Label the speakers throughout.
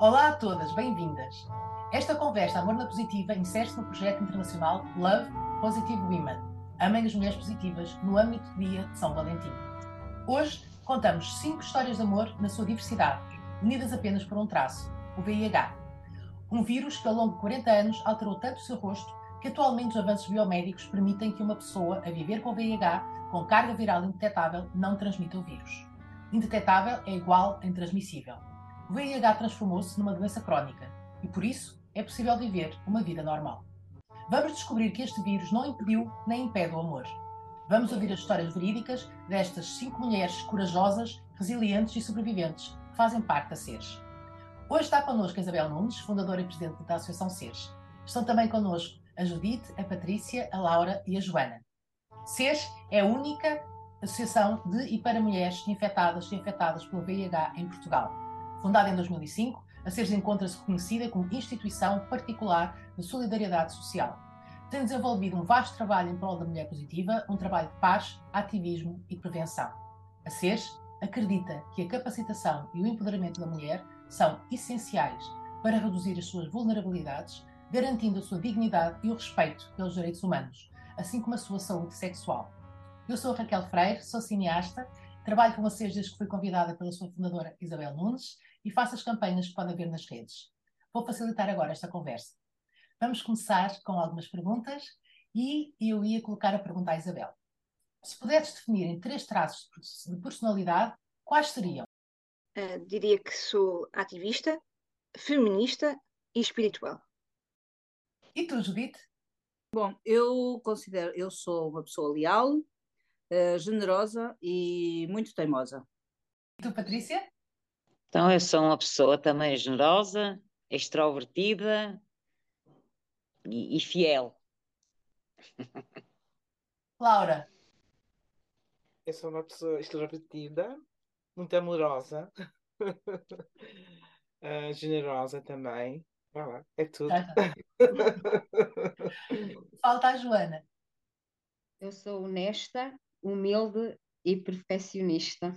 Speaker 1: Olá a todas, bem-vindas. Esta conversa Amor na Positiva insere-se no projeto internacional Love Positive Women, Amem as Mulheres Positivas, no âmbito do Dia de São Valentim. Hoje contamos cinco histórias de amor na sua diversidade, unidas apenas por um traço, o VIH. Um vírus que ao longo de 40 anos alterou tanto o seu rosto que atualmente os avanços biomédicos permitem que uma pessoa a viver com VIH com carga viral indetetável não transmita o vírus. Indetetável é igual a intransmissível. O VIH transformou-se numa doença crónica e, por isso, é possível viver uma vida normal. Vamos descobrir que este vírus não impediu nem impede o amor. Vamos ouvir as histórias verídicas destas cinco mulheres corajosas, resilientes e sobreviventes que fazem parte da SERS. Hoje está connosco a Isabel Nunes, fundadora e presidente da Associação SERS. Estão também connosco a Judite, a Patrícia, a Laura e a Joana. SERS é a única associação de e para mulheres infectadas e afetadas pelo VIH em Portugal Fundada em 2005, a SERS encontra-se reconhecida como instituição particular de solidariedade social. Tem desenvolvido um vasto trabalho em prol da mulher positiva, um trabalho de paz, ativismo e prevenção. A SERS acredita que a capacitação e o empoderamento da mulher são essenciais para reduzir as suas vulnerabilidades, garantindo a sua dignidade e o respeito pelos direitos humanos, assim como a sua saúde sexual. Eu sou Raquel Freire, sou cineasta, trabalho com a SERS desde que fui convidada pela sua fundadora Isabel Nunes e faça as campanhas que podem ver nas redes. Vou facilitar agora esta conversa. Vamos começar com algumas perguntas e eu ia colocar a pergunta à Isabel. Se pudesse definir em três traços de personalidade, quais seriam?
Speaker 2: Uh, diria que sou ativista, feminista e espiritual.
Speaker 1: E tu, Judite?
Speaker 3: Bom, eu considero, eu sou uma pessoa leal, uh, generosa e muito teimosa.
Speaker 1: E tu, Patrícia?
Speaker 4: Então, eu sou uma pessoa também generosa, extrovertida e, e fiel.
Speaker 1: Laura.
Speaker 5: Eu sou uma pessoa extrovertida, muito amorosa, uh, generosa também. Voilà, é tudo.
Speaker 1: Falta a Joana.
Speaker 6: Eu sou honesta, humilde e perfeccionista.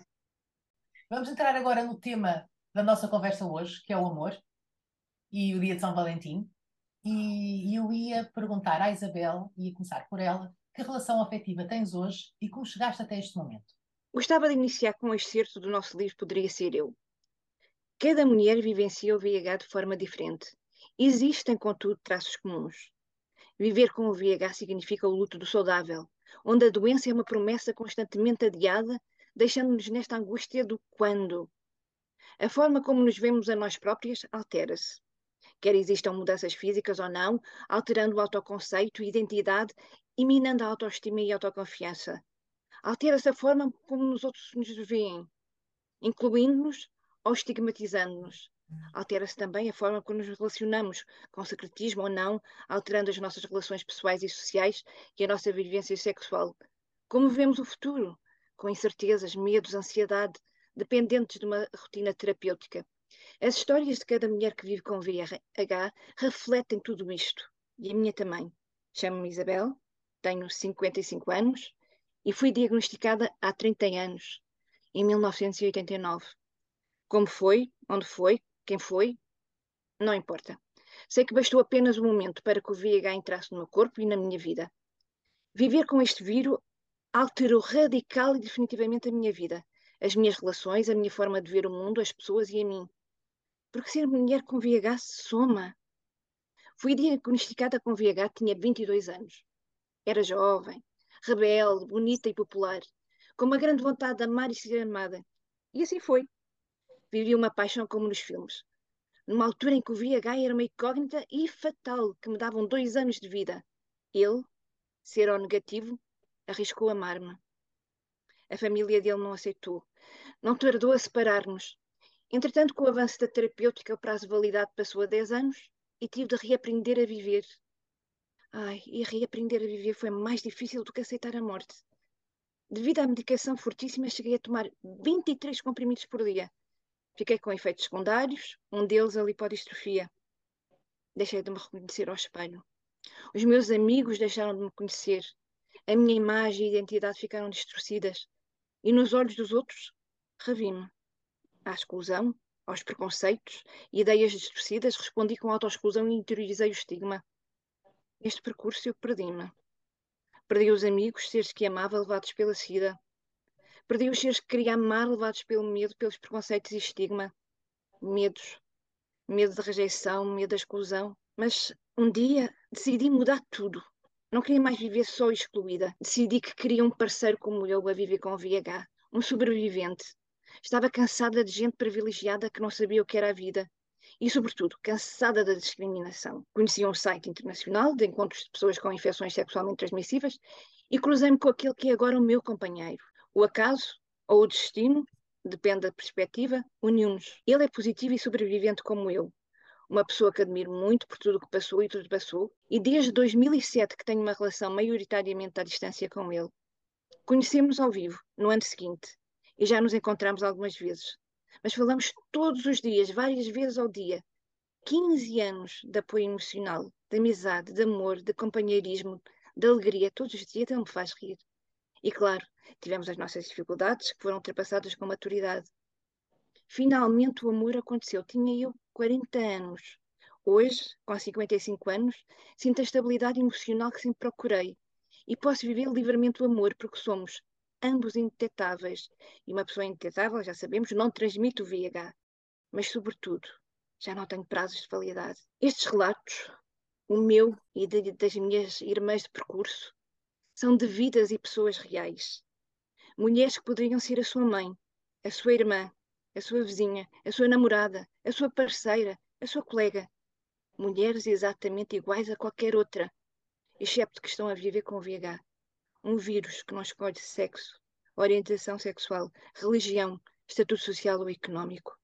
Speaker 1: Vamos entrar agora no tema da nossa conversa hoje, que é o amor e o dia de São Valentim. E eu ia perguntar à Isabel, ia começar por ela, que relação afetiva tens hoje e como chegaste até este momento?
Speaker 2: Gostava de iniciar com um excerto do nosso livro Poderia Ser Eu. Cada mulher vivencia o VIH de forma diferente. Existem, contudo, traços comuns. Viver com o VIH significa o luto do saudável, onde a doença é uma promessa constantemente adiada deixando-nos nesta angústia do quando. A forma como nos vemos a nós próprias altera-se. Quer existam mudanças físicas ou não, alterando o autoconceito identidade e minando a autoestima e a autoconfiança. Altera-se a forma como os outros nos veem, incluindo-nos ou estigmatizando-nos. Altera-se também a forma como nos relacionamos, com secretismo ou não, alterando as nossas relações pessoais e sociais e a nossa vivência sexual. Como vemos o futuro, com incertezas, medos, ansiedade, dependentes de uma rotina terapêutica. As histórias de cada mulher que vive com VIH refletem tudo isto, e a minha também. Chamo-me Isabel, tenho 55 anos e fui diagnosticada há 30 anos, em 1989. Como foi, onde foi, quem foi, não importa. Sei que bastou apenas um momento para que o VIH entrasse no meu corpo e na minha vida. Viver com este vírus alterou radical e definitivamente a minha vida, as minhas relações, a minha forma de ver o mundo, as pessoas e a mim. Porque ser mulher com VIH soma. Fui diagnosticada com VIH, tinha 22 anos. Era jovem, rebelde, bonita e popular, com uma grande vontade de amar e ser amada. E assim foi. Vivi uma paixão como nos filmes. Numa altura em que o VIH era uma incógnita e fatal, que me davam dois anos de vida. Ele, ser O negativo, arriscou amar-me. A família dele não aceitou. Não tardou a separar-nos. Entretanto, com o avanço da terapêutica, o prazo de validade passou a 10 anos e tive de reaprender a viver. Ai, e reaprender a viver foi mais difícil do que aceitar a morte. Devido à medicação fortíssima, cheguei a tomar 23 comprimidos por dia. Fiquei com efeitos secundários, um deles a lipodistrofia. Deixei de me reconhecer ao espelho. Os meus amigos deixaram de me conhecer a minha imagem e identidade ficaram distorcidas e nos olhos dos outros revi-me à exclusão, aos preconceitos e ideias distorcidas, respondi com autoexclusão e interiorizei o estigma. Este percurso eu perdi-me. Perdi os amigos, seres que amava, levados pela sida. Perdi os seres que queria amar, levados pelo medo, pelos preconceitos e estigma. Medos. Medo da rejeição, medo da exclusão. Mas um dia decidi mudar tudo. Não queria mais viver só excluída. Decidi que queria um parceiro como eu a viver com VIH, um sobrevivente. Estava cansada de gente privilegiada que não sabia o que era a vida, e, sobretudo, cansada da discriminação. Conheci um site internacional de encontros de pessoas com infecções sexualmente transmissíveis e cruzei-me com aquele que é agora o meu companheiro. O acaso ou o destino, depende da perspectiva, uniu-nos. Ele é positivo e sobrevivente como eu. Uma pessoa que admiro muito por tudo o que passou e tudo passou, e desde 2007 que tenho uma relação maioritariamente à distância com ele. Conhecemos ao vivo, no ano seguinte, e já nos encontramos algumas vezes mas falamos todos os dias, várias vezes ao dia. 15 anos de apoio emocional, de amizade, de amor, de companheirismo, de alegria, todos os dias ele me faz rir. E claro, tivemos as nossas dificuldades que foram ultrapassadas com maturidade. Finalmente o amor aconteceu. Tinha eu 40 anos. Hoje, com 55 anos, sinto a estabilidade emocional que sempre procurei e posso viver livremente o amor porque somos ambos indetetáveis. E uma pessoa indetetável, já sabemos, não transmite o VIH. Mas, sobretudo, já não tenho prazos de validade. Estes relatos, o meu e de, das minhas irmãs de percurso, são de vidas e pessoas reais. Mulheres que poderiam ser a sua mãe, a sua irmã, a sua vizinha, a sua namorada, a sua parceira, a sua colega. Mulheres exatamente iguais a qualquer outra, excepto que estão a viver com o VIH um vírus que não escolhe sexo, orientação sexual, religião, estatuto social ou económico.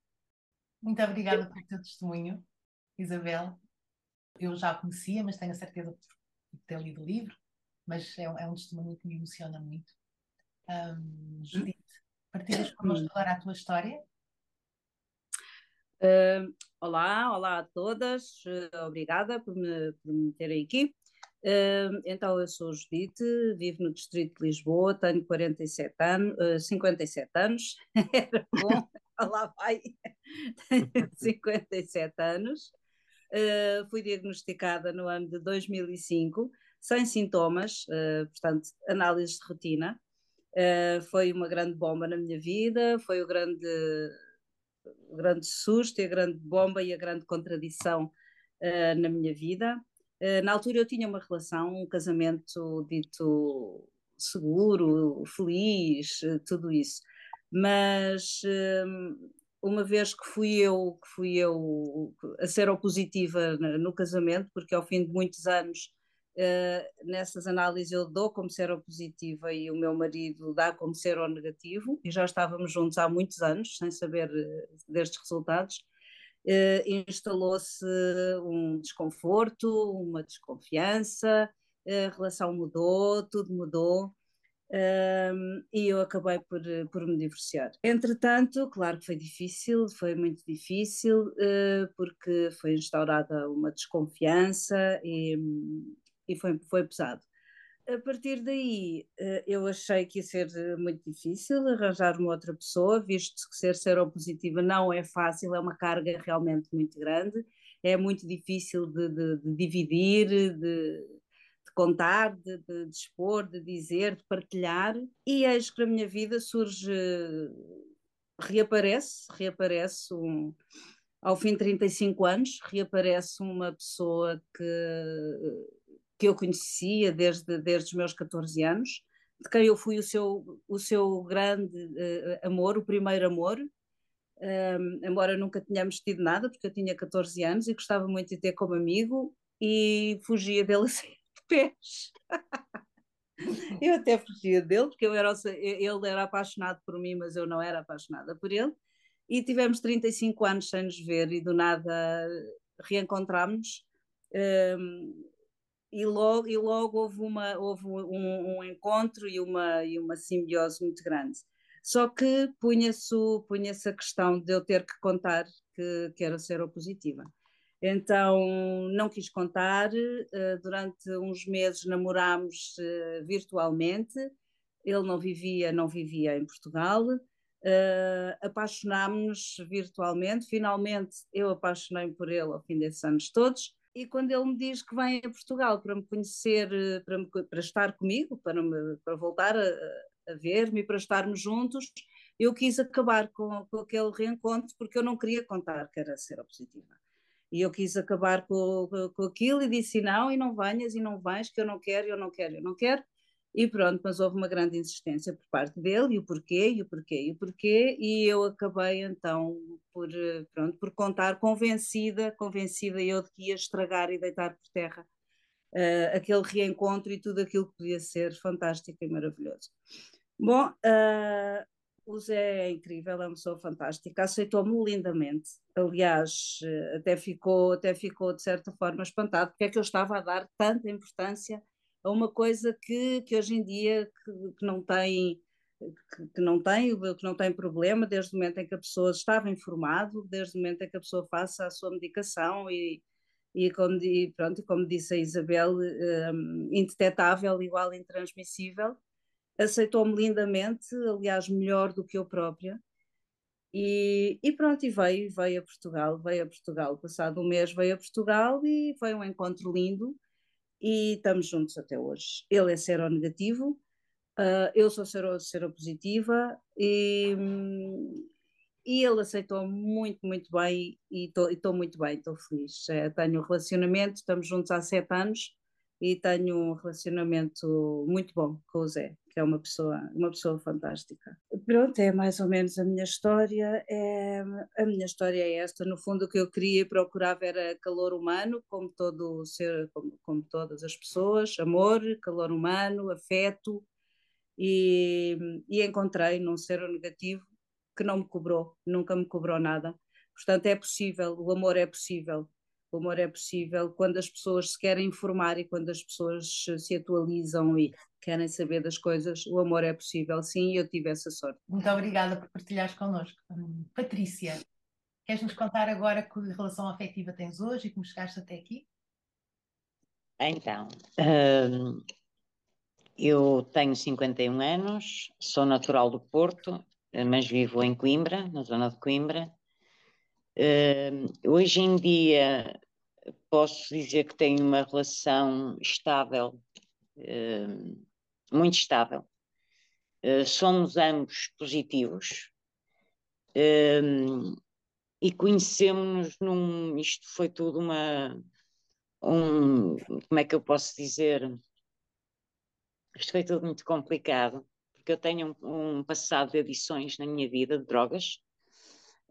Speaker 1: Muito obrigada pelo teu testemunho, Isabel. Eu já a conhecia, mas tenho a certeza por ter lido o livro, mas é, é um testemunho que me emociona muito. Um, Judite, partilhas connosco agora a tua história?
Speaker 3: Uh, olá, olá a todas, uh, obrigada por me, por me terem aqui. Uh, então, eu sou Judite, vivo no Distrito de Lisboa, tenho 47 anos, uh, 57 anos, era bom, lá vai, tenho 57 anos, fui diagnosticada no ano de 2005, sem sintomas, portanto, análise de rotina, foi uma grande bomba na minha vida, foi o grande, o grande susto, a grande bomba e a grande contradição na minha vida. Eh, na altura eu tinha uma relação, um casamento dito seguro, feliz, eh, tudo isso. Mas uma vez que fui eu que fui eu a ser opositiva no casamento, porque ao fim de muitos anos uh, nessas análises eu dou como seropositiva e o meu marido dá como seronegativo, e já estávamos juntos há muitos anos sem saber destes resultados eh, instalou-se um desconforto, uma desconfiança, a relação mudou, tudo mudou. Um, e eu acabei por, por me divorciar. Entretanto, claro que foi difícil, foi muito difícil, uh, porque foi instaurada uma desconfiança e, e foi, foi pesado. A partir daí eh, eu achei que ia ser eh, muito difícil arranjar uma outra pessoa, visto que ser seropositiva não é fácil, é uma carga realmente muito grande, é muito difícil de, de, de dividir, de, contar, de, de, expor, de dizer, de partilhar, e eis que na minha vida surge, reaparece, reaparece um, ao fim de 35 anos, reaparece uma pessoa que que eu conhecia desde, desde os meus 14 anos, de quem eu fui o seu, o seu grande uh, amor, o primeiro amor, um, embora nunca tenhamos tido nada, porque eu tinha 14 anos e gostava muito de ter como amigo e fugia dele a de pés. eu até fugia dele, porque eu era, ele era apaixonado por mim, mas eu não era apaixonada por ele. E tivemos 35 anos sem nos ver e do nada reencontramos. Um, e logo, e logo houve, uma, houve um, um, encontro e uma, e uma simbiose muito grande. Só que punha-se punha a questão de eu ter que contar que, que era seropositiva. Então não quis contar, uh, durante uns meses namorámos uh, virtualmente, ele não vivia, não vivia em Portugal, uh, apaixonámos-nos virtualmente. Finalmente eu apaixonei por ele ao fim desses anos todos. E quando ele me diz que vem a Portugal para me conhecer, para, me, para estar comigo, para, me, para voltar a, a ver-me para estarmos juntos, eu quis acabar com, com, aquele reencontro porque eu não queria contar que era seropositiva. E eu quis acabar com, com, com aquilo e disse não, e não venhas, e não vais, que eu não quero, eu não quero, eu não quero. E pronto, mas houve uma grande insistência por parte dele, e o porquê, e o porquê, e o porquê, e eu acabei então por, pronto, por contar convencida, convencida eu de que ia estragar e deitar por terra uh, aquele reencontro e tudo aquilo que podia ser fantástico e maravilhoso. Bom, uh, o Zé é incrível, é uma pessoa fantástica, aceitou-me lindamente. Aliás, eh, até ficou, até ficou de certa forma espantado porque é que eu estava a dar tanta importância a uma coisa que, que hoje em dia que, que não tem que, não tem que não tem problema desde o momento em que a pessoa estava informado, desde o momento em que a pessoa faça a sua medicação e, e como, e pronto, como disse a Isabel, um, indetetável, igual intransmissível aceitou-me lindamente, aliás, melhor do que eu própria. E, e, pronto, e veio, veio a Portugal, veio a Portugal, passado um mês veio a Portugal e foi um encontro lindo e estamos juntos até hoje. Ele é seronegativo, uh, eu sou sero, seropositiva e, e ele aceitou muito, muito bem e estou muito bem, estou feliz. É, tenho um relacionamento, estamos juntos há sete anos e tenho um relacionamento muito bom com o Zé é uma pessoa, uma pessoa fantástica. Pronto, é mais ou menos a minha história. É, a minha história é esta. No fundo, o que eu queria e procurava era calor humano, como todo ser, como, como todas as pessoas, amor, calor humano, afeto, e, e encontrei num ser negativo que não me cobrou, nunca me cobrou nada. Portanto, é possível, o amor é possível. O amor é possível quando as pessoas se querem informar e quando as pessoas se atualizam e querem saber das coisas, o amor é possível, sim, e eu tive essa sorte.
Speaker 1: Muito obrigada por partilhares connosco. Hum, Patrícia, queres nos contar agora que relação afetiva tens hoje e como chegaste até aqui?
Speaker 4: Então, hum, eu tenho 51 anos, sou natural do Porto, mas vivo em Coimbra, na zona de Coimbra. Hum, hoje em dia posso dizer que tenho uma relação estável muito estável. Uh, somos ambos positivos uh, e conhecemos-nos num. Isto foi tudo uma. Um, como é que eu posso dizer? Isto foi tudo muito complicado, porque eu tenho um, um passado de adições na minha vida de drogas.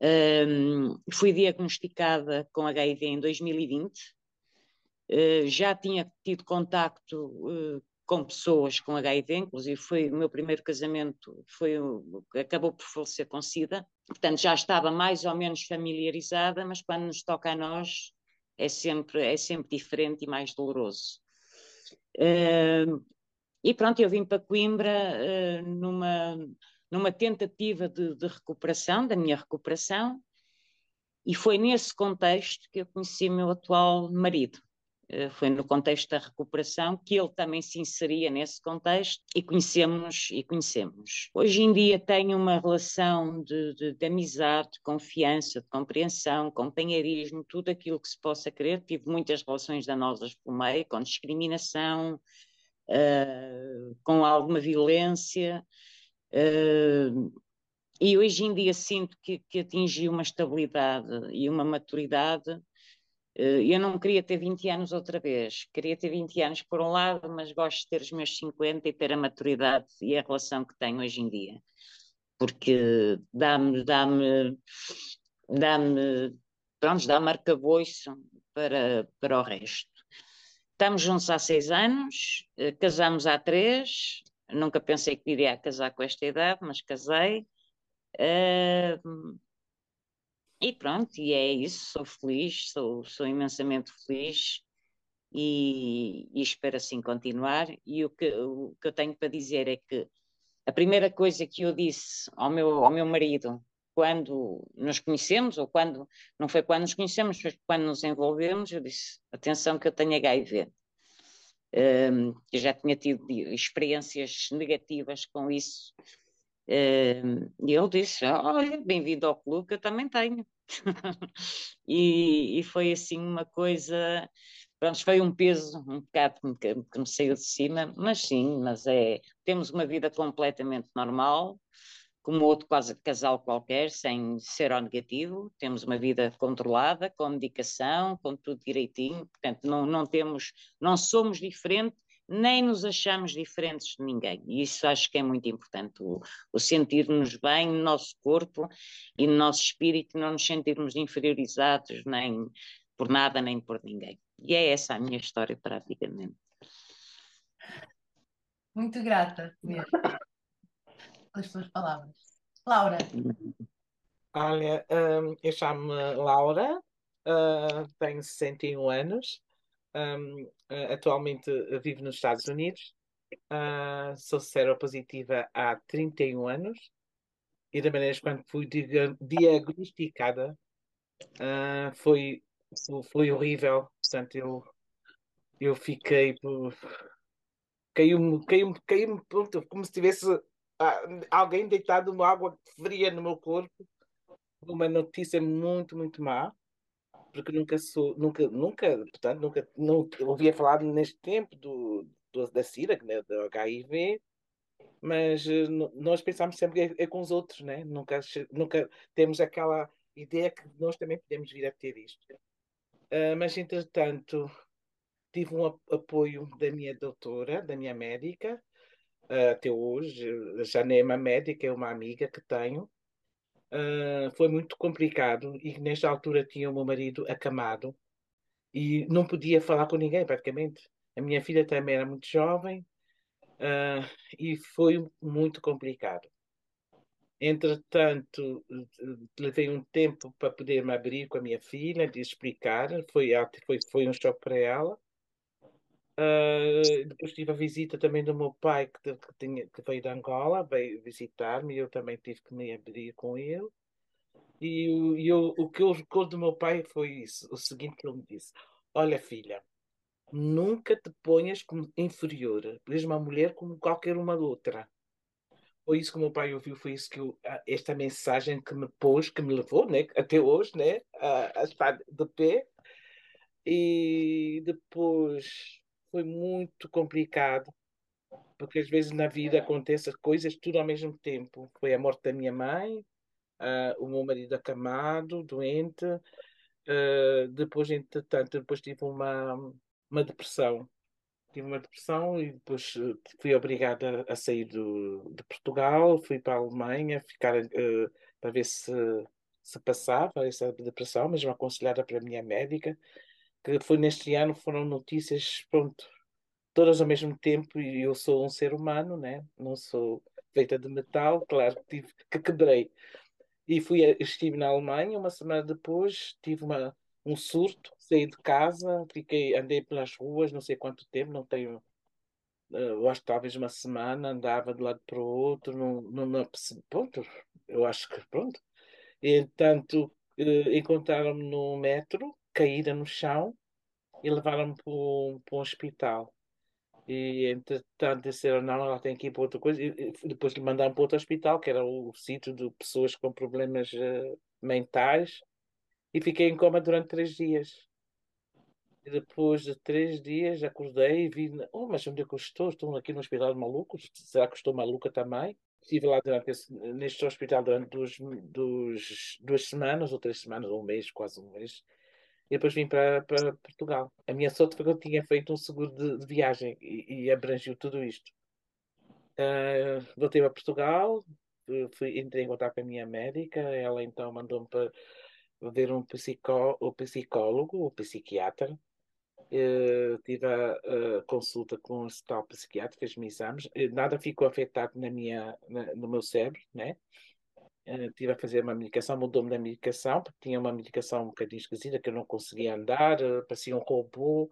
Speaker 4: Um, fui diagnosticada com HIV em 2020. Uh, já tinha tido contacto uh, com pessoas com HIV, inclusive foi o meu primeiro casamento, foi acabou por falecer com SIDA, portanto já estava mais ou menos familiarizada, mas quando nos toca a nós é sempre, é sempre diferente e mais doloroso. Uh, e pronto, eu vim para Coimbra uh, numa, numa tentativa de, de recuperação, da minha recuperação, e foi nesse contexto que eu conheci meu atual marido. Eh, foi no contexto da recuperação que ele também se inseria nesse contexto e conhecemos e conhecemos. Hoje em dia tenho uma relação de, de, de amizade, de confiança, de compreensão, companheirismo, tudo aquilo que se possa querer. Tive muitas relações danosas pelo meio, com discriminação, uh, com alguma violência. Uh, e hoje em dia sinto que, que atingi uma estabilidade e uma maturidade. Eh, eu não queria ter 20 anos outra vez, queria ter 20 anos por um lado, mas gosto de ter os meus 50 e ter a maturidade e a relação que tenho hoje em dia, porque dá-me, dá-me, dá-me, pronto, dá-me arcabouço para, para o resto. Estamos juntos há seis anos, eh, casamos há três, nunca pensei que iria casar com esta idade, mas casei. Uh, e pronto, e é isso, sou feliz, sou, sou imensamente feliz e, e, espero assim continuar. E o que, o que eu tenho para dizer é que a primeira coisa que eu disse ao meu, ao meu marido quando nos conhecemos, ou quando, não foi quando nos conhecemos, foi quando nos envolvemos, eu disse, atenção que eu tenho HIV. Um, já tinha tido experiências negativas com isso, Uh, e ele disse: Olha, bem-vindo ao clube, que eu também tenho. e, e, foi assim uma coisa. Pronto, foi um peso um bocado que, que me saiu de cima, mas sim, mas é. Temos uma vida completamente normal, como outro casal qualquer, sem ser ao negativo. Temos uma vida controlada, com medicação, com tudo direitinho. Portanto, não, não temos, não somos diferentes nem nos achamos diferentes de ninguém. E isso acho que é muito importante, o, o sentir-nos bem no nosso corpo e no nosso espírito, não nos sentirmos inferiorizados nem por nada nem por ninguém. E é essa a minha história praticamente.
Speaker 1: Muito grata mesmo pelas tuas palavras. Laura.
Speaker 5: Olha, um, eu chamo-me Laura, uh, tenho 61 anos, um, uh, atualmente vivo nos Estados Unidos, uh, sou seropositiva há 31 anos e da maneira quando fui diagnosticada foi, foi horrível. Portanto, eu, eu fiquei. Caiu-me, caiu-me, caiu-me como se tivesse alguém deitado uma água fria no meu corpo. Uma notícia muito, muito má porque nunca sou, nunca, nunca, portanto, nunca não ouvia falar neste tempo do, do da SIDA, né, do HIV, mas uh, nós pensamos sempre é, é, com os outros, né? Nunca, nunca temos aquela ideia que nós também podemos vir a ter isto. Uh, mas, entretanto, tive um apoio da minha doutora, da minha médica, até hoje, já nem é uma médica, é uma amiga que tenho, Uh, foi muito complicado e nesta altura tinha o meu marido acamado e não podia falar com ninguém praticamente. A minha filha também era muito jovem uh, e foi muito complicado. Entretanto, levei um tempo para poder me abrir com a minha filha, de explicar. Foi, foi, foi um choque para ela. Depois tive a visita também do meu pai, que, que, tinha, que veio de Angola, veio visitar-me, e eu também tive que me abrir com ele. E, e eu, o que eu recordo do meu pai foi isso, o seguinte que ele me disse: Olha, filha, nunca te ponhas como inferior, és uma mulher como qualquer uma outra. Foi isso que o meu pai ouviu, foi isso que eu, esta mensagem que me pôs, que me levou, né, até hoje, né, a, a estar de pé. E depois foi muito complicado, porque às vezes na vida acontecem coisas tudo ao mesmo tempo. Foi a morte da minha mãe, uh, o meu marido acamado, doente, uh, depois, entretanto, depois tive uma, uma depressão. Tive uma depressão e depois fui obrigada a sair do, de Portugal, fui para a Alemanha, ficar uh, para ver se, se passava essa depressão, mesmo aconselhada pela minha médica que foi neste ano, foram notícias, pronto, todas ao mesmo tempo, e eu sou um ser humano, né? não sou feita de metal, claro que tive que quebrei. E fui, estive na Alemanha, uma semana depois tive uma, um surto, saí de casa, fiquei, andei pelas ruas, não sei quanto tempo, não tenho, eh, eu acho que talvez uma semana, andava de lado para o outro, não, não, pronto, eu acho que pronto. E, entanto, eh, encontraram-me no metro, caída no chão e levaram-me para um, para um hospital. E entretanto disseram, não, ela tem que ir para outra coisa. E depois lhe mandaram para outro hospital, que era o sítio de pessoas com problemas uh, mentais. E fiquei em coma durante três dias. E depois de três dias acordei e vi, oh, mas onde é que eu estou? Estou aqui no hospital de malucos? Será que estou maluca também? Estive lá durante esse, neste hospital durante duas semanas, ou três semanas, ou um mês, quase um mês e depois vim para, Portugal. A minha sorte foi que eu tinha feito um seguro de, de viagem e, e, abrangiu tudo isto. Uh, voltei para Portugal, fui, entrei em contato com a minha médica, ela então mandou-me para ver um, psicó, um psicólogo, um psiquiatra. Uh, tive a, a, consulta com esse tal psiquiatra, fez-me exames, nada ficou afetado na minha, na, no meu cérebro, né? Uh, tive a fazer uma medicação, mudou-me da medicação, porque tinha uma medicação um bocadinho esquisita, que eu não conseguia andar, uh, parecia um robô,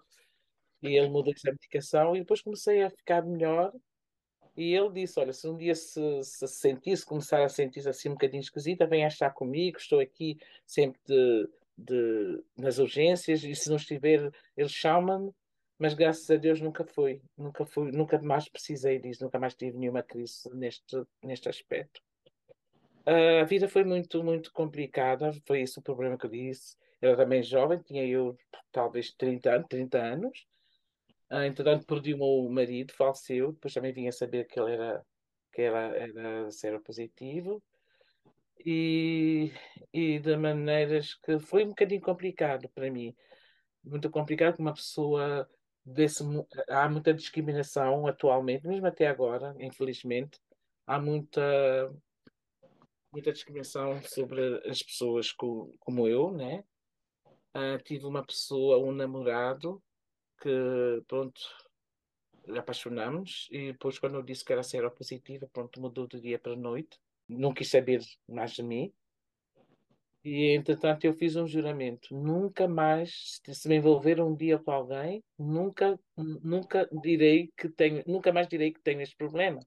Speaker 5: e ele mudou essa medicação, e depois comecei a ficar melhor, e ele disse, olha, se um dia se, se sentir, se começar a sentir-se assim um bocadinho esquisita, venha estar comigo, estou aqui sempre de, de, nas urgências, e se não estiver, ele chama-me, mas graças a Deus nunca foi, nunca fui, nunca mais precisei disso, nunca mais tive nenhuma crise neste, neste aspecto. A vida foi muito, muito complicada, foi esse o problema que eu disse. Era também jovem, tinha eu talvez 30 anos, 30 anos. Uh, entretanto, perdi o meu marido, faleceu. Depois também vinha saber que ele era, que era, era seropositivo. E, e de maneiras que foi um bocadinho complicado para mim. Muito complicado, uma pessoa desse. Há muita discriminação atualmente, mesmo até agora, infelizmente. Há muita muita discriminação sobre as pessoas co, como eu, né? Uh, tive uma pessoa, um namorado, que, pronto, apaixonamos e depois quando eu disse que era seropositiva, pronto, mudou do dia para noite. Não quis saber mais de mim. E, entretanto, eu fiz um juramento. Nunca mais, se me envolver um dia com alguém, nunca, nunca direi que tenho, nunca mais direi que tenho este problema.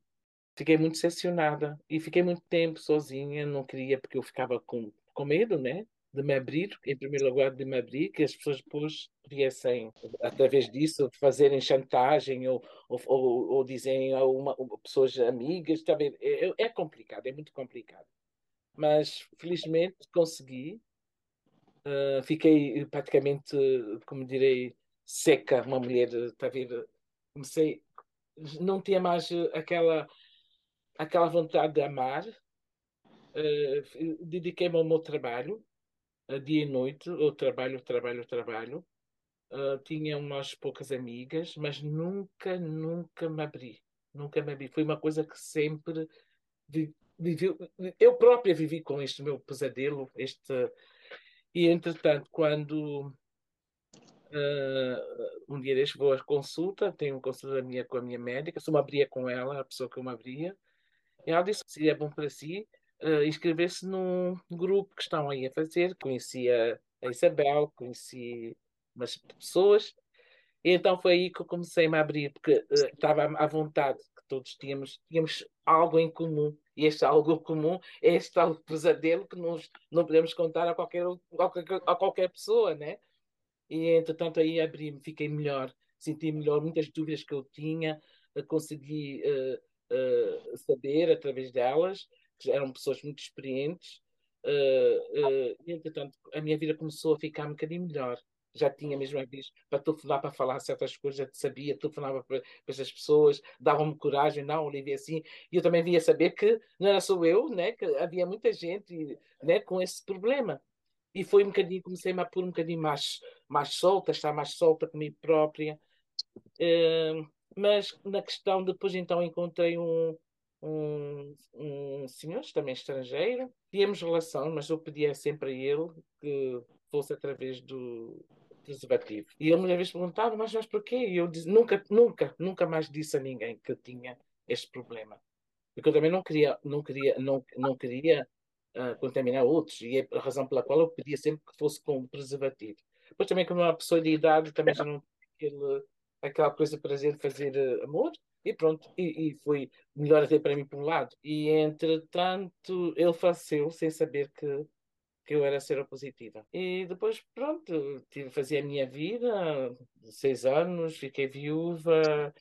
Speaker 5: Fiquei muito decepcionada e fiquei muito tempo sozinha, não queria porque eu ficava com, com medo, né? De me abrir, em primeiro lugar, de me abrir, que as pessoas depois pudessem, através disso, fazerem chantagem ou, ou, ou, ou dizem a uma, pessoas amigas. Tá bem? É, é, é complicado, é muito complicado. Mas, felizmente, consegui. Uh, fiquei praticamente, como direi, seca, uma mulher, está a ver? Comecei, não tinha mais aquela aquela vontade de amar, uh, dediquei-me ao meu trabalho, dia e noite, eu trabalho, trabalho, trabalho. Uh, tinha umas poucas amigas, mas nunca, nunca me abri. Nunca me abri. Foi uma coisa que sempre vivi. Eu própria vivi com este meu pesadelo. Este... E, entretanto, quando Uh, um dia deste vou à consulta, tenho consulta minha com a minha médica, só me abria com ela, a pessoa que eu me abria, ela disse que seria bom para si uh, inscrever-se num grupo que estão aí a fazer. Conheci a, Isabel, conheci umas pessoas, e então foi aí que eu comecei -me a abrir, porque uh, estava à vontade, que todos tínhamos, tínhamos algo em comum. E este algo comum é este tal pesadelo que nós não podemos contar a qualquer, a qualquer, pessoa, né? E entretanto aí abri-me, fiquei melhor, senti melhor muitas dúvidas que eu tinha, consegui uh, uh, saber através delas, que eram pessoas muito experientes, uh, uh, e entretanto a minha vida começou a ficar um bocadinho melhor. Já tinha mesmo vez para telefonar para falar certas coisas, já sabia, telefonava para, para essas pessoas, davam-me coragem, não, Olivia, assim. E eu também via saber que não era só eu, né, que havia muita gente né, com esse problema. E foi um bocadinho, comecei a pôr um bocadinho mais, mais solta, estar mais solta comigo própria. Uh, mas na questão, depois então encontrei um, um, um senhor também estrangeiro, tínhamos relação, mas eu pedia sempre a ele que fosse através do preservativo. E ele muitas vezes perguntava, mas, mas porquê? E eu disse, nunca, nunca, nunca mais disse a ninguém que eu tinha este problema. Porque eu também não queria, não queria, não, não queria uh, contaminar outros. E é a razão pela qual eu pedia sempre que fosse com preservativo. Depois também, como uma pessoa de idade, também já não aquele aquela coisa prazer fazer uh, amor e pronto, e, e, foi melhor até para mim por um lado. E entretanto ele faleceu sem saber que, que eu era seropositiva. E depois, pronto, tive, fazia a minha vida, seis anos, fiquei viúva.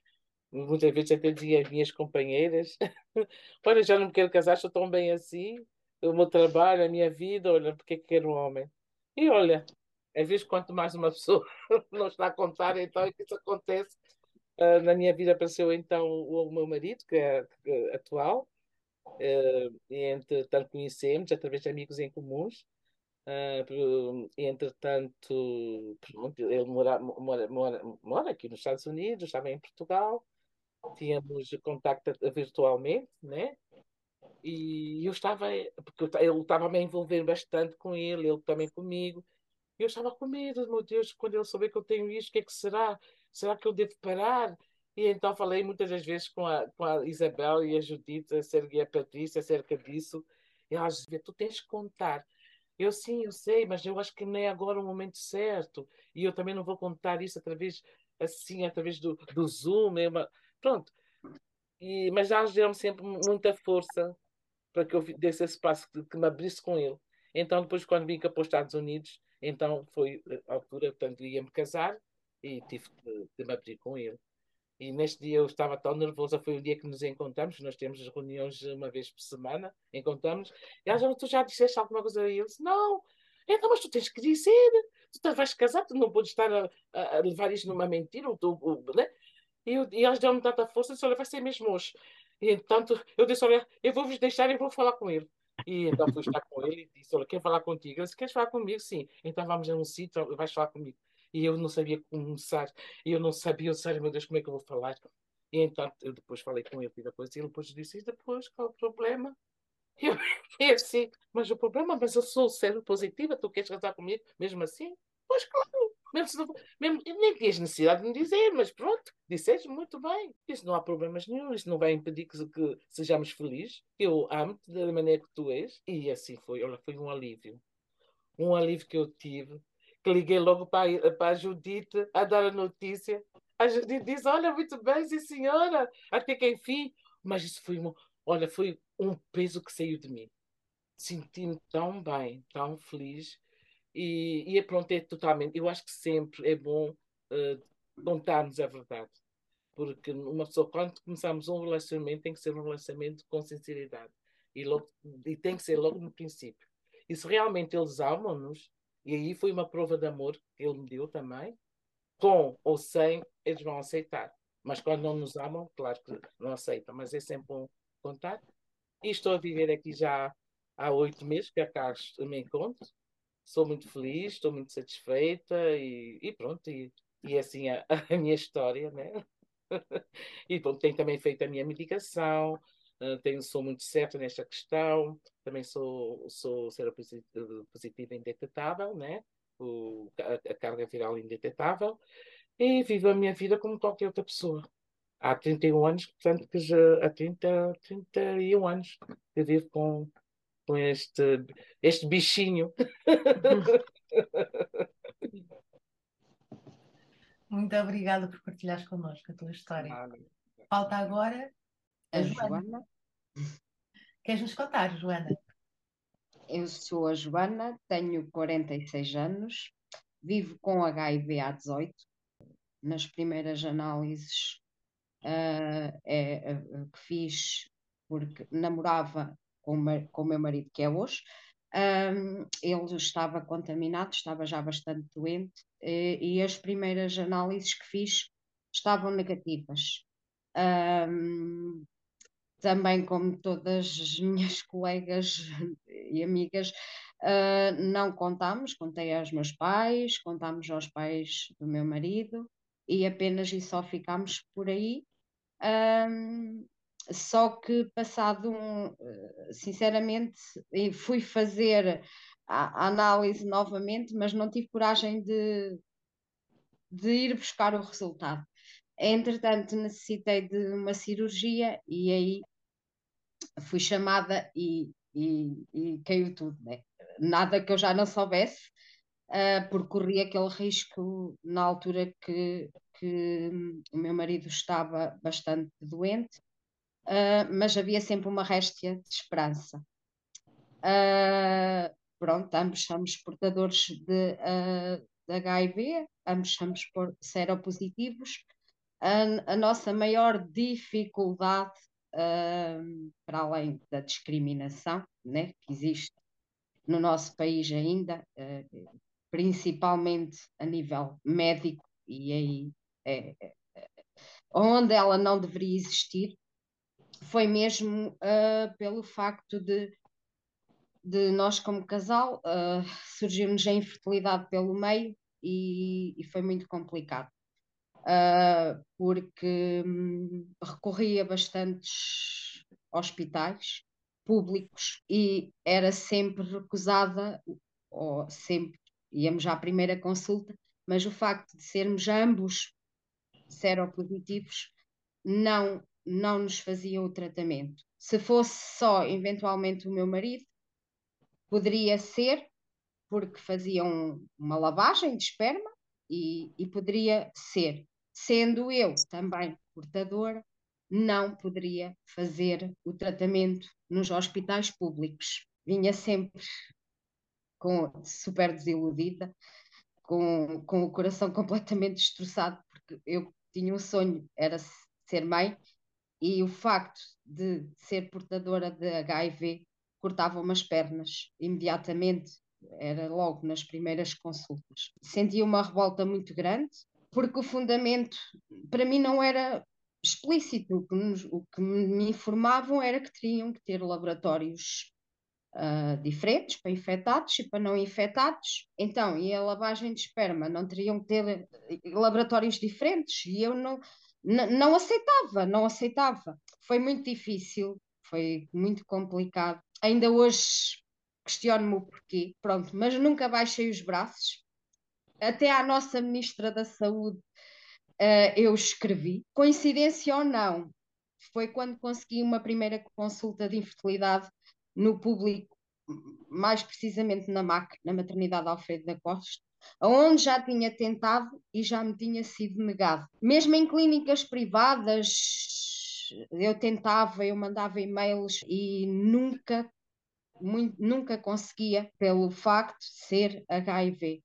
Speaker 5: Muitas vezes até dizia às minhas companheiras: Olha, já não me quero casar, estou tão bem assim. O meu trabalho, a minha vida, olha, porque é que quero um homem? E olha, às vezes, quanto mais uma pessoa não está a contar, então é que isso acontece. Uh, na minha vida apareceu então o, o meu marido, que é, que é atual, uh, e entretanto conhecemos através de amigos em comuns. Uh, entretanto, pronto, ele mora, mora, mora, mora aqui nos Estados Unidos, estava em Portugal, tínhamos contacto virtualmente, né? E eu estava, porque eu estava a me envolver bastante com ele, ele também comigo. E eu estava com medo, meu Deus, quando ele souber que eu tenho isto, o que é que será? Será que eu devo parar? E então falei muitas das vezes com a, com a Isabel e a Judite, a Serguia e a Patrícia acerca disso. E elas diziam, tu tens que contar. Eu sim, eu sei, mas eu acho que nem é agora o momento certo. E eu também não vou contar isso através, assim, através do, do Zoom. Pronto. E, mas elas deram sempre muita força para que eu desse esse passo, que me abrisse com ele. Então, depois, quando vim cá para os Estados Unidos, então foi a altura, portanto, ia-me casar e tive de, de me abrir com ele. E neste dia eu estava tão nervosa, foi o dia que nos encontramos, nós temos reuniões uma vez por semana, encontramos, e ela tu já disseste alguma coisa? E eu disse, não, então, mas tu tens que dizer, tu vais casar, tu não podes estar a, a levar isto numa mentira, ou, ou, né? E, eu, e elas deram-me tanta força, disse, olha, vai ser mesmo hoje. E então eu disse, olha, eu vou vos deixar e vou falar com ele. E então fui estar com ele e disse, olha, quero falar contigo. Ele disse, queres falar comigo? Sim. Então vamos a um sítio, vais falar comigo e eu não sabia começar, e eu não sabia, sei, meu Deus, como é que eu vou falar? E então eu depois falei com ele e depois, ele depois disse, e depois, qual é o problema? E eu, eu assim, mas o problema, mas eu sou ser positiva, tu queres casar comigo mesmo assim? Pois claro, mesmo, não, mesmo nem tinhas necessidade de me dizer, mas pronto, disseste muito bem. Isso não há problemas nenhum, isso não vai impedir que, que sejamos felizes. Eu amo-te da maneira que tu és. E assim foi, olha, foi um alívio. Um alívio que eu tive que liguei logo para, para a Judite a dar a notícia. A Judite disse: Olha, muito bem, sim, senhora, até que enfim. Mas isso foi, um, olha, foi um peso que saiu de mim. Senti-me tão bem, tão feliz. E, e é pronto, é totalmente. Eu acho que sempre é bom uh, contarmos a verdade. Porque uma pessoa, quando começamos um relacionamento, tem que ser um relacionamento com sinceridade. E, logo, e tem que ser logo no princípio. E se realmente eles amam-nos, e aí foi uma prova de amor que ele me deu também. Com ou sem, eles vão aceitar. Mas quando não nos amam, claro que não aceitam. Mas é sempre um contato. E estou a viver aqui já há oito meses que a Carlos me encontro. Sou muito feliz, estou muito satisfeita e, e pronto. E, e assim a, a minha história, né? e pronto, tenho também feito a minha medicação, Uh, tenho, sou muito certa nesta questão, também sou, sou seropositiva indetetável, né? O, a, a, carga viral indetetável, e vivo a minha vida como qualquer outra pessoa. Há 31 anos, portanto, que já, há 30, 31 anos eu vivo com, com este, este bichinho.
Speaker 1: Muito obrigada por partilhares connosco a tua história. Falta agora a Joana. Joana. Queres nos contar, Joana?
Speaker 6: Eu sou a Joana, tenho 46 anos, vivo com HIV há 18. Nas primeiras análises uh, é, uh, que fiz porque namorava com, o meu marido, que é hoje. Um, ele estava contaminado, estava já bastante doente, e, e as primeiras análises que fiz estavam negativas. Um, também como todas as minhas colegas e amigas, uh, não contámos, contei aos meus pais, contámos aos pais do meu marido e apenas e só ficámos por aí. Um, só que passado um, sinceramente, fui fazer a, a análise novamente, mas não tive coragem de, de ir buscar o resultado. Entretanto, necessitei de uma cirurgia e aí fui chamada e, e, e caiu tudo, né? Nada que eu já não soubesse, uh, porque corri aquele risco na altura que, que o meu marido estava bastante doente, uh, mas havia sempre uma réstia de esperança. Uh, pronto, ambos somos portadores de, uh, de HIV, ambos somos seropositivos. A, a nossa maior dificuldade uh, para além da discriminação né, que existe no nosso país ainda, uh, principalmente a nível médico, e aí é, é, é, onde ela não deveria existir, foi mesmo uh, pelo facto de, de nós, como casal, uh, surgirmos a infertilidade pelo meio e, e foi muito complicado. Uh, porque hum, recorria a bastantes hospitais públicos e era sempre recusada, ou sempre íamos à primeira consulta, mas o facto de sermos ambos seropositivos não, não nos fazia o tratamento. Se fosse só eventualmente o meu marido, poderia ser, porque faziam uma lavagem de esperma e, e poderia ser sendo eu também portadora, não poderia fazer o tratamento nos hospitais públicos. Vinha sempre com, super desiludida, com, com o coração completamente destroçado, porque eu tinha um sonho, era ser mãe, e o facto de ser portadora de HIV cortava-me as pernas imediatamente, era logo nas primeiras consultas. Sentia uma revolta muito grande, porque o fundamento para mim não era explícito. O que, o que me informavam era que teriam que ter laboratórios uh, diferentes para infectados e para não infectados. Então, e a lavagem de esperma não teriam que ter eh, laboratórios diferentes e eu não, não aceitava, não aceitava. Foi muito difícil, foi muito complicado. Ainda hoje questiono-me o porquê, pronto, mas nunca baixei os braços. Até à nossa Ministra da Saúde uh, eu escrevi. Coincidência ou não, foi quando consegui uma primeira consulta de infertilidade no público, mais precisamente na MAC, na maternidade Alfredo da Costa, onde já tinha tentado e já me tinha sido negado. Mesmo em clínicas privadas, eu tentava, eu mandava e-mails e nunca, muito, nunca conseguia, pelo facto de ser HIV.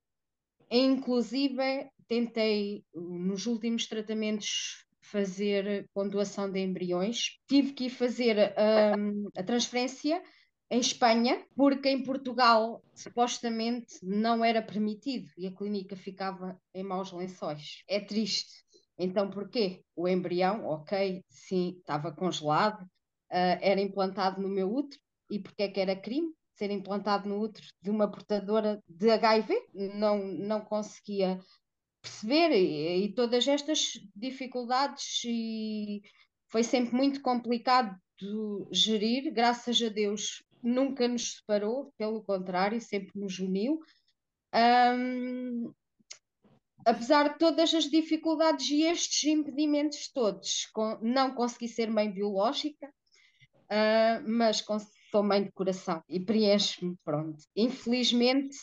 Speaker 6: Inclusive, tentei, nos últimos tratamentos, fazer com doação de embriões. Tive que fazer um, a transferência em Espanha, porque em Portugal supostamente não era permitido e a clínica ficava em maus lençóis. É triste. Então, porquê? O embrião, ok, sim, estava congelado, uh, era implantado no meu útero. E porquê que era crime? Ser implantado no útero de uma portadora de HIV? Não, não conseguia perceber. E, e todas estas dificuldades e foi sempre muito complicado gerir, graças a Deus nunca nos separou, pelo contrário, sempre nos uniu. Um, apesar de todas as dificuldades e estes impedimentos todos, com, não consegui ser mãe biológica, uh, mas sou mãe de coração e preenche-me, pronto. Infelizmente,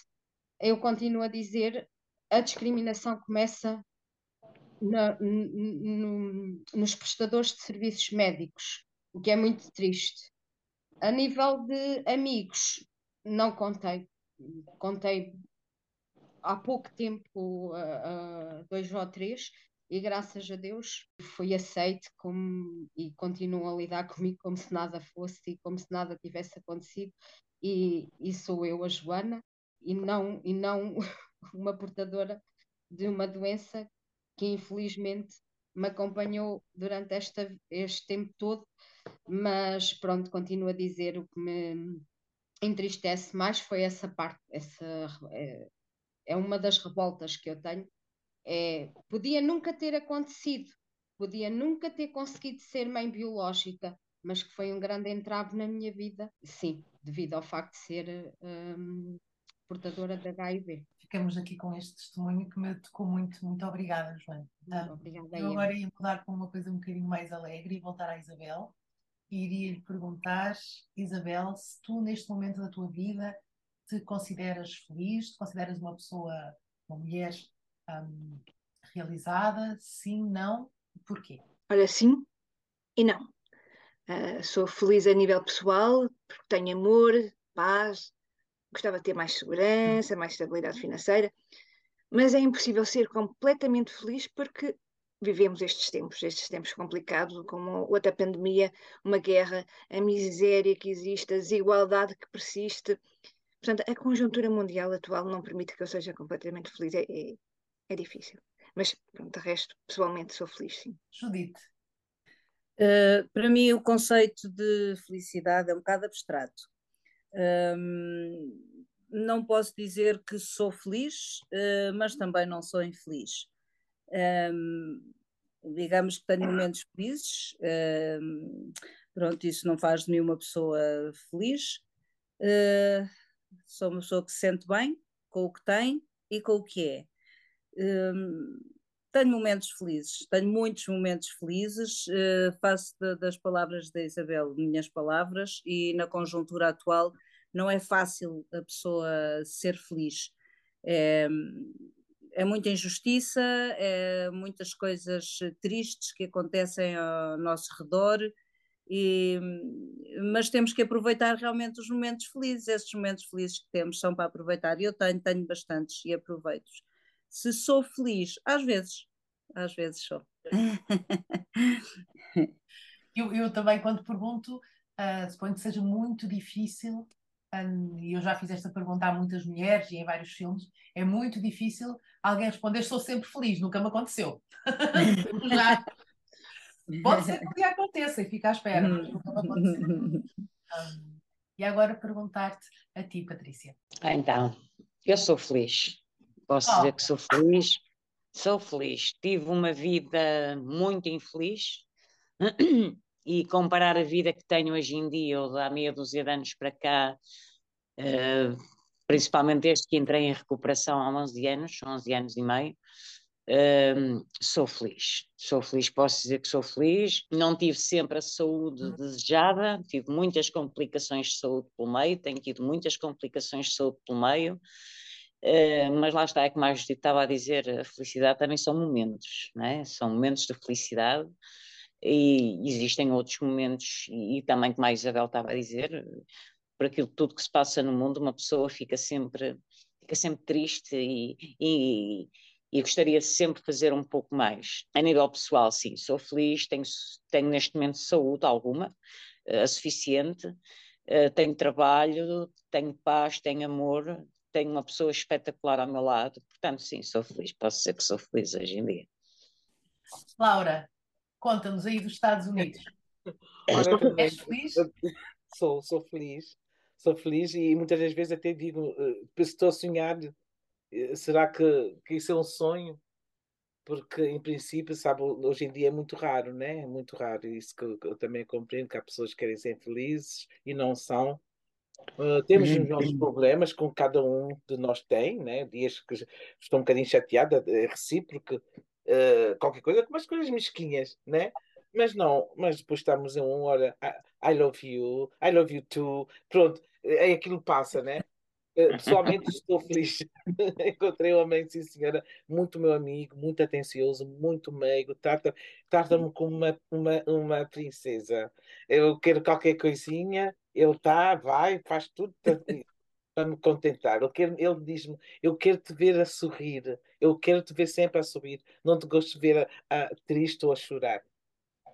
Speaker 6: eu continuo a dizer, a discriminação começa na, no, nos prestadores de serviços médicos, o que é muito triste. A nível de amigos, não contei. Contei há pouco tempo, uh, uh, dois ou três, e graças a Deus fui aceite como, e continuam a lidar comigo como se nada fosse e como se nada tivesse acontecido. E, e sou eu, a Joana, e não, e não uma portadora de uma doença que infelizmente me acompanhou durante esta, este tempo todo mas pronto, continuo a dizer o que me entristece mais foi essa parte, essa é, é uma das revoltas que eu tenho. É, podia nunca ter acontecido, podia nunca ter conseguido ser mãe biológica, mas que foi um grande entrave na minha vida, sim, devido ao facto de ser um, portadora de HIV.
Speaker 1: Ficamos aqui com este testemunho que me tocou muito. Muito obrigada, Joana.
Speaker 6: obrigada.
Speaker 1: Eu agora ia mudar para uma coisa um bocadinho mais alegre e voltar à Isabel iria lhe perguntar, Isabel, se tu neste momento da tua vida te consideras feliz, te consideras uma pessoa, uma mulher um, realizada, sim, não, porquê?
Speaker 2: Olha, sim e não. Uh, sou feliz a nível pessoal, porque tenho amor, paz, gostava de ter mais segurança, mais estabilidade financeira, mas é impossível ser completamente feliz porque vivemos estes tempos, estes tempos complicados, como outra pandemia, uma guerra, a miséria que existe, a desigualdade que persiste. Portanto, a conjuntura mundial atual não permite que eu seja completamente feliz. É, é, é difícil. Mas, pronto, de resto, pessoalmente sou feliz, sim.
Speaker 1: Judite.
Speaker 3: Uh, para mim, o conceito de felicidade é um bocado abstrato. Um, não posso dizer que sou feliz, uh, mas também não sou infeliz. Um, digamos que tenho momentos felizes, um, pronto, isso não faz de mim uma pessoa feliz. Uh, sou uma pessoa que se sente bem com o que tem e com o que é. Um, tenho momentos felizes, tenho muitos momentos felizes, uh, faço de, das palavras da Isabel minhas palavras e na conjuntura atual não é fácil a pessoa ser feliz. É, é muita injustiça, é muitas coisas tristes que acontecem ao nosso redor, e, mas temos que aproveitar realmente os momentos felizes. Esses momentos felizes que temos são para aproveitar. Eu tenho, tenho bastantes e aproveito. Se sou feliz, às vezes, às vezes sou.
Speaker 1: eu, eu também, quando pergunto, uh, suponho que seja muito difícil, e eu já fiz esta pergunta a muitas mulheres e em vários filmes, é muito difícil alguém responder sou sempre feliz, nunca me aconteceu. já, pode ser que um dia aconteça e fica à espera, mas nunca me aconteceu. Um, e agora perguntar-te a ti, Patrícia.
Speaker 4: Então, eu sou feliz. Posso oh. dizer que sou feliz. Sou feliz. Tive uma vida muito infeliz e comparar a vida que tenho hoje em dia, ou há meia dúzia de anos para cá, uh, principalmente desde que entrei em recuperação há 11 anos, 11 anos e meio, uh, sou feliz. Sou feliz, posso dizer que sou feliz. Não tive sempre a saúde hum. desejada, tive muitas complicações de saúde pelo meio, tenho tido muitas complicações de saúde pelo meio. Uh, mas lá está, é a Judite estava a dizer, a felicidade também são momentos, é? são momentos de felicidade e existem outros momentos, e, e também como a Isabel estava a dizer, por aquilo tudo que se passa no mundo, uma pessoa fica sempre, fica sempre triste e, e, e gostaria de sempre fazer um pouco mais. A nível pessoal, sim, sou feliz, tenho, tenho neste momento saúde alguma, uh, a suficiente, uh, tenho trabalho, tenho paz, tenho amor, tenho uma pessoa espetacular ao meu lado, portanto, sim, sou feliz, posso dizer que sou feliz hoje em dia.
Speaker 1: Laura, conta-nos aí dos Estados Unidos. Ora, És feliz?
Speaker 5: Sou, sou feliz, sou feliz e muitas das vezes até digo, uh, estou a sonhar, uh, será que, que isso é um sonho? Porque, em princípio, sabe, hoje em dia é muito raro, né? É muito raro. Isso que eu, eu também compreendo, que há pessoas que querem ser felizes e não são. Uh, temos os nossos problemas, como cada um de nós tem, né? dias que estou um bocadinho chateada, é recíproco, uh, qualquer coisa, umas coisas mesquinhas, né? Mas não, mas depois estamos em uma hora, I, love you, I love you too, pronto, aí aquilo passa, né? Uh, pessoalmente estou feliz. Encontrei um homem, sim senhora, muito meu amigo, muito atencioso, muito meigo, trata-me trata como uma, uma, uma princesa. Eu quero qualquer coisinha, ele está, vai, faz tudo para me contentar. Ele, quer, ele diz-me: Eu quero te ver a sorrir, eu quero te ver sempre a sorrir, não te gosto de ver a, a triste ou a chorar.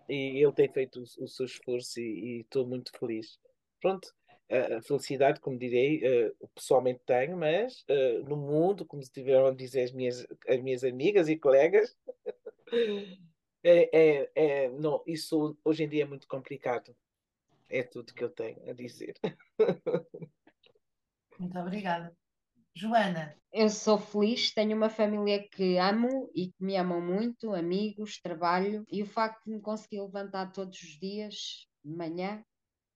Speaker 5: E ele tem feito o, o seu esforço e estou muito feliz. Pronto, a felicidade, como direi, uh, pessoalmente tenho, mas uh, no mundo, como tiveram a dizer as minhas, as minhas amigas e colegas, é, é, é, não, isso hoje em dia é muito complicado. É tudo que eu tenho a dizer.
Speaker 1: Muito obrigada. Joana.
Speaker 6: Eu sou feliz, tenho uma família que amo e que me amam muito, amigos, trabalho, e o facto de me conseguir levantar todos os dias, de manhã,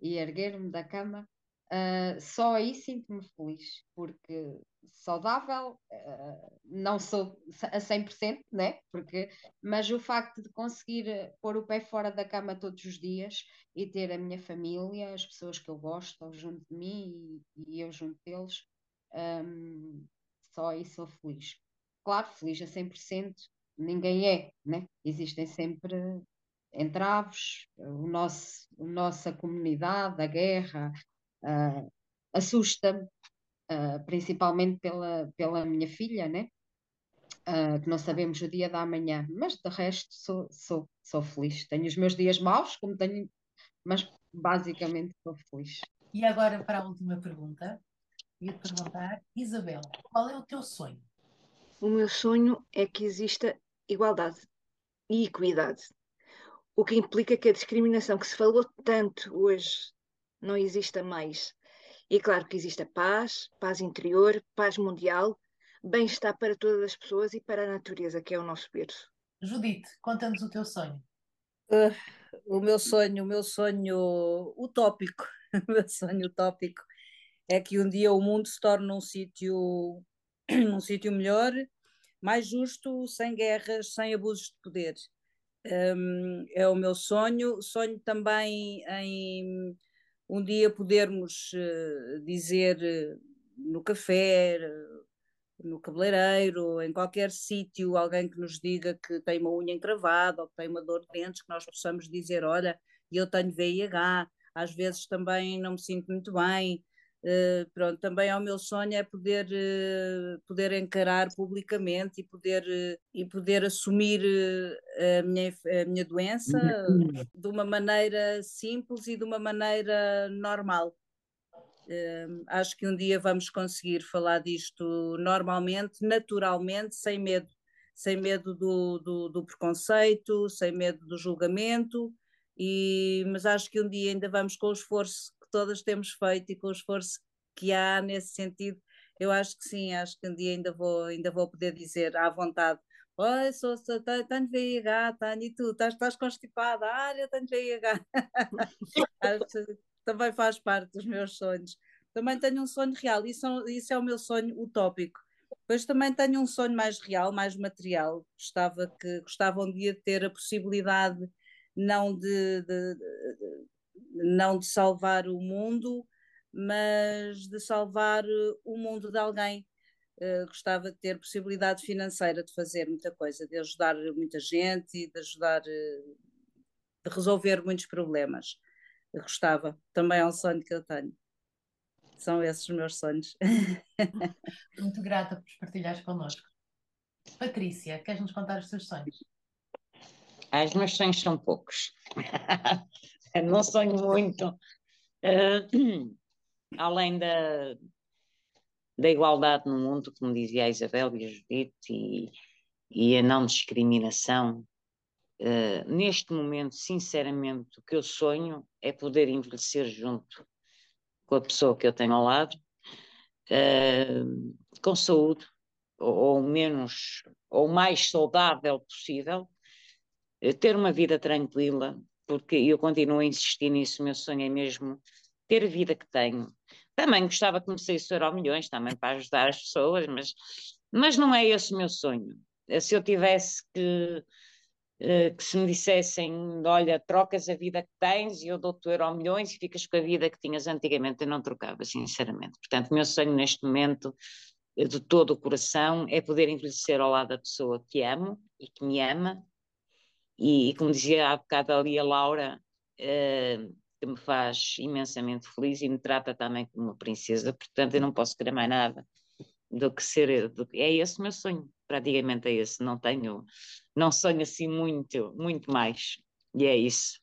Speaker 6: e erguer-me da cama, uh, só aí sinto-me feliz, porque saudável, uh, não sou a 100%, né? Porque, mas o facto de conseguir eh, pôr o pé fora da cama todos os dias e ter a minha família, as pessoas que eu gosto junto de mim e, e eu junto deles, um, só aí sou feliz. Claro, feliz a 100%, ninguém é, né? Existem sempre entraves, o nosso, a nossa comunidade, a guerra, uh, assusta-me, uh, principalmente pela, pela minha filha, né? Uh, que não sabemos o dia da manhã, mas de resto sou, sou, sou feliz. Tenho os meus dias maus, como tenho, mas basicamente sou feliz.
Speaker 1: E agora para a última pergunta, ia te perguntar, Isabel, qual é o teu sonho?
Speaker 2: O meu sonho é que exista igualdade e equidade, o que implica que a discriminação que se falou tanto hoje não exista mais. E claro que exista paz, paz interior, paz mundial, bem-estar para todas as pessoas e para a natureza, que é o nosso berço.
Speaker 1: Judite, conta-nos o teu sonho.
Speaker 3: Uh, o meu sonho, o meu sonho utópico, o meu sonho utópico é que um dia o mundo se torne um sítio um sítio melhor, mais justo, sem guerras, sem abusos de poder. Um, é o meu sonho. Sonho também em um dia podermos uh, dizer uh, no café, uh, no cabeleireiro, em qualquer sítio, alguém que nos diga que tem uma unha encravada ou que tem uma dor de dentes, que nós possamos dizer: Olha, eu tenho VIH, às vezes também não me sinto muito bem. Uh, pronto, também é o meu sonho é poder, uh, poder encarar publicamente e poder, uh, e poder assumir a, minha, a minha doença de uma maneira simples e de uma maneira normal. acho que um dia vamos conseguir falar disto normalmente, naturalmente, sem medo, sem medo do, do, do preconceito, sem medo do julgamento, e, mas acho que um dia ainda vamos com o esforço que todas temos feito e com o esforço que há nesse sentido, eu acho que sim, acho que um dia ainda vou, ainda vou poder dizer à vontade Oi, sou, sou, tenho, VIH, tenho, e tu, estás, estás constipada? Ah, eu tenho VIH. Também faz parte dos meus sonhos. Também tenho um sonho real, isso, é isso é o meu sonho utópico. Depois também tenho um sonho mais real, mais material. Gostava, que, gostava um dia de ter a possibilidade não de, de, de, não de salvar o mundo, mas de salvar eh, o mundo de alguém. Uh, gostava de ter possibilidade financeira de fazer muita coisa, de ajudar muita gente e de ajudar, uh, de resolver muitos problemas. Eu gostava, também é um sonho que eu tenho. São esses os meus sonhos.
Speaker 1: Muito grata por partilhares connosco. Patrícia, queres nos contar os teus sonhos?
Speaker 4: Ah, os meus sonhos são poucos. Não sonho muito. Uh, além da, da igualdade no mundo, como dizia a Isabel e a Judite, e, e a não discriminação, uh, neste momento, sinceramente, o que eu sonho é poder envelhecer junto com a pessoa que eu tenho ao lado, uh, com saúde, ou, ou menos, ou mais saudável possível, ter uma vida tranquila, porque eu continuo a insistir nisso, o meu sonho é mesmo ter a vida que tenho. Também gostava que me saísse Euro Milhões, também para ajudar as pessoas, mas, mas não é esse o meu sonho. Se eu tivesse que, eh, que se me dissessem, olha, trocas a vida que tens e eu dou-te Euro Milhões e ficas com a vida que tinhas antigamente, eu não trocava, sinceramente. Portanto, o meu sonho neste momento, eh, de todo o coração, é poder envelhecer ao lado da pessoa que amo e que me ama e, e como dizia há bocado ali a Laura, uh, que me faz imensamente feliz e me trata também como uma princesa, portanto eu não posso querer mais nada do que ser, do, é esse o meu sonho, praticamente é esse, não tenho, não sonho assim muito, muito mais, e é isso.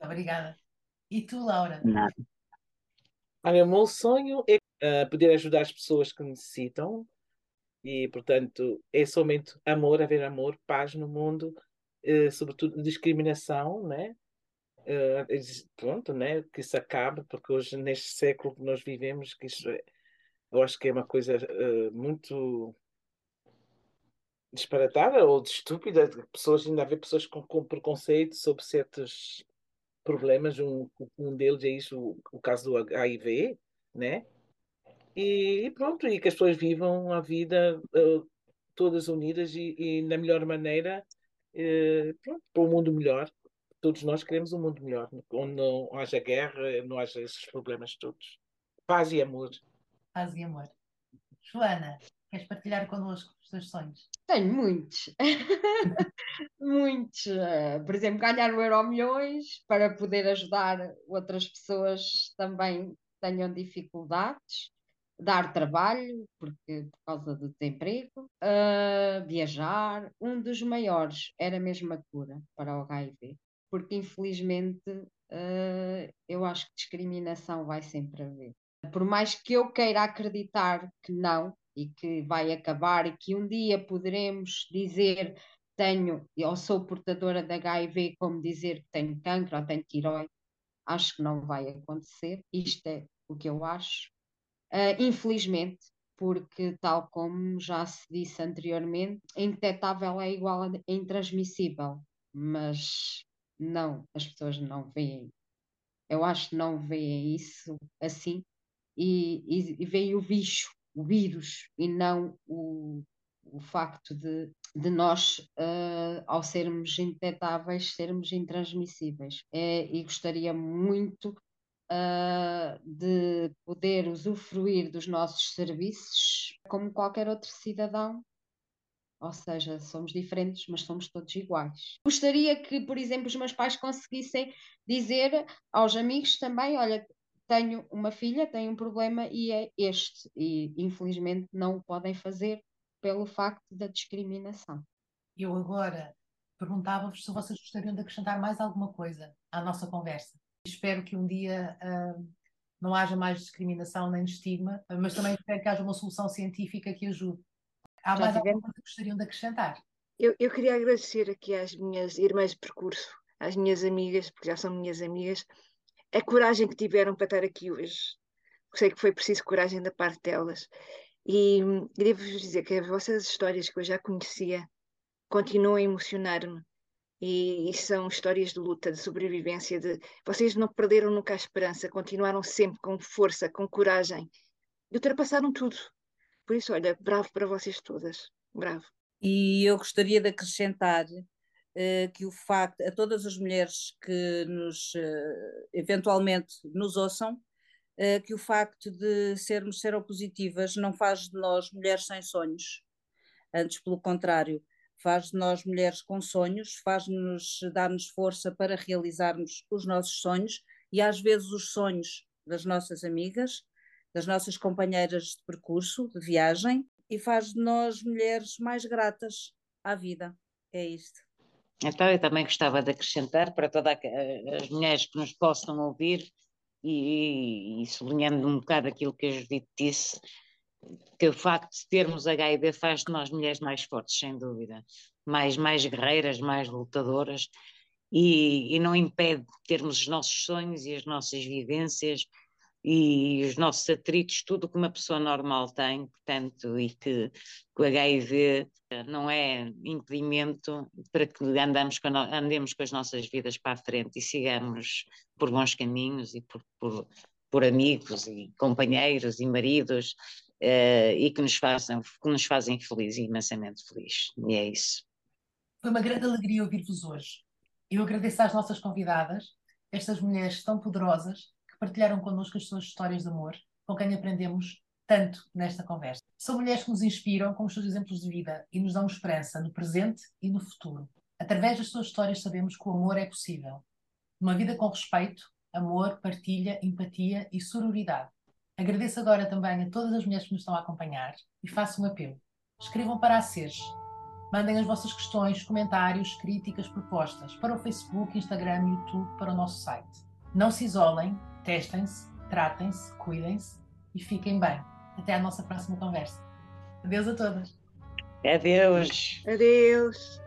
Speaker 1: Obrigada. E tu, Laura?
Speaker 4: Nada.
Speaker 5: Olha, o meu sonho é uh, poder ajudar as pessoas que necessitam e, portanto, é somente amor, haver amor, paz no mundo, eh, sobretudo discriminação, né? Eh, pronto, né? Que isso acabe, porque hoje, neste século que nós vivemos, que isso é, eu acho que é uma coisa eh, muito disparatada ou de estúpida, pessoas, ainda haver pessoas com, com preconceito sobre certos problemas, um, um deles é isso, o, o caso do HIV, né? E, pronto, e que as pessoas vivam a vida uh, todas unidas e, e, na melhor maneira uh, pronto, para um mundo melhor. Todos nós queremos um mundo melhor, onde não haja guerra, não haja esses problemas todos. Paz e amor.
Speaker 1: Paz e amor. Joana, queres partilhar connosco os teus sonhos?
Speaker 6: Tenho muitos. muitos. Por exemplo, ganhar o Euro Milhões para poder ajudar outras pessoas também tenham dificuldades dar trabalho, porque por causa do desemprego, uh, viajar. Um dos maiores era mesmo a cura para o HIV, porque infelizmente uh, eu acho que discriminação vai sempre haver. Por mais que eu queira acreditar que não e que vai acabar e que um dia poderemos dizer tenho ou sou portadora de HIV, como dizer que tenho cancro ou tenho tiroide, acho que não vai acontecer. Isto é o que eu acho Uh, infelizmente, porque, tal como já se disse anteriormente, indetetável é igual a intransmissível, mas não, as pessoas não veem. Eu acho que não veem isso assim e, e, e veem o bicho, o vírus, e não o, o facto de, de nós, uh, ao sermos indetetáveis, sermos intransmissíveis. É, e gostaria muito uh, de poder usufruir dos nossos serviços como qualquer outro cidadão. Ou seja, somos diferentes, mas somos todos iguais. Gostaria que, por exemplo, os meus pais conseguissem dizer aos amigos também: olha, tenho uma filha, tenho um problema e é este. E infelizmente não o podem fazer pelo facto da discriminação.
Speaker 1: Eu agora perguntava-vos se vocês gostariam de acrescentar mais alguma coisa à nossa conversa. Espero que um dia uh, não haja mais discriminação nem estigma, mas também espero que haja uma solução científica que ajude. Há mais alguma coisa que gostariam de acrescentar?
Speaker 2: Eu, eu queria agradecer aqui às minhas irmãs de percurso, às minhas amigas, porque já são minhas amigas, a coragem que tiveram para estar aqui hoje. Sei que foi preciso coragem da parte delas. E, e devo-vos dizer que as vossas histórias que eu já conhecia continuam a emocionar-me. E, são histórias de luta, de sobrevivência. De... Vocês não perderam nunca a esperança, continuaram sempre com força, com coragem. E ultrapassaram tudo. Por isso, olha, bravo para vocês todas. Bravo.
Speaker 3: E eu gostaria de acrescentar uh, que o facto, a todas as mulheres que nos, uh, eventualmente nos ouçam, uh, que o facto de sermos seropositivas não faz de nós mulheres sem sonhos. Antes, pelo contrário, faz de nós mulheres com sonhos, faz-nos dar-nos força para realizarmos os nossos sonhos e às vezes os sonhos das nossas amigas, das nossas companheiras de percurso, de viagem, e faz de nós mulheres mais gratas à vida. É isto.
Speaker 4: Então, eu também gostava de acrescentar para todas as mulheres que nos possam ouvir e, e sublinhando um bocado aquilo que a Judite disse, que o facto de termos HIV faz de nós mulheres mais fortes, sem dúvida, mais, mais guerreiras, mais lutadoras, e, e não impede termos os nossos sonhos e as nossas vivências e os nossos atritos, tudo que uma pessoa normal tem, portanto, e que, o HIV não é impedimento para que andamos com, andemos com as nossas vidas para a frente e sigamos por bons caminhos e por, por, por amigos e companheiros e maridos uh, e que nos, fazem, que nos fazem felizes, imensamente felizes. E é isso.
Speaker 1: Foi uma grande alegria ouvir-vos hoje. Eu agradeço às nossas convidadas, estas mulheres tão poderosas que partilharam connosco as suas histórias de amor, com quem aprendemos tanto nesta conversa. São mulheres que nos inspiram com os seus exemplos de vida e nos dão esperança no presente e no futuro. Através das suas histórias sabemos que o amor é possível. Uma vida com respeito, amor, partilha, empatia e sororidade. Agradeço agora também a todas as mulheres que nos estão a acompanhar e faço um apelo. Escrevam para a SES. Mandem as vossas questões, comentários, críticas, propostas para o Facebook, Instagram e YouTube para o nosso site. Não se isolem, testem-se, tratem-se, cuidem-se e fiquem bem. Até à nossa próxima conversa. Adeus a todas.
Speaker 4: Adeus.
Speaker 2: Adeus.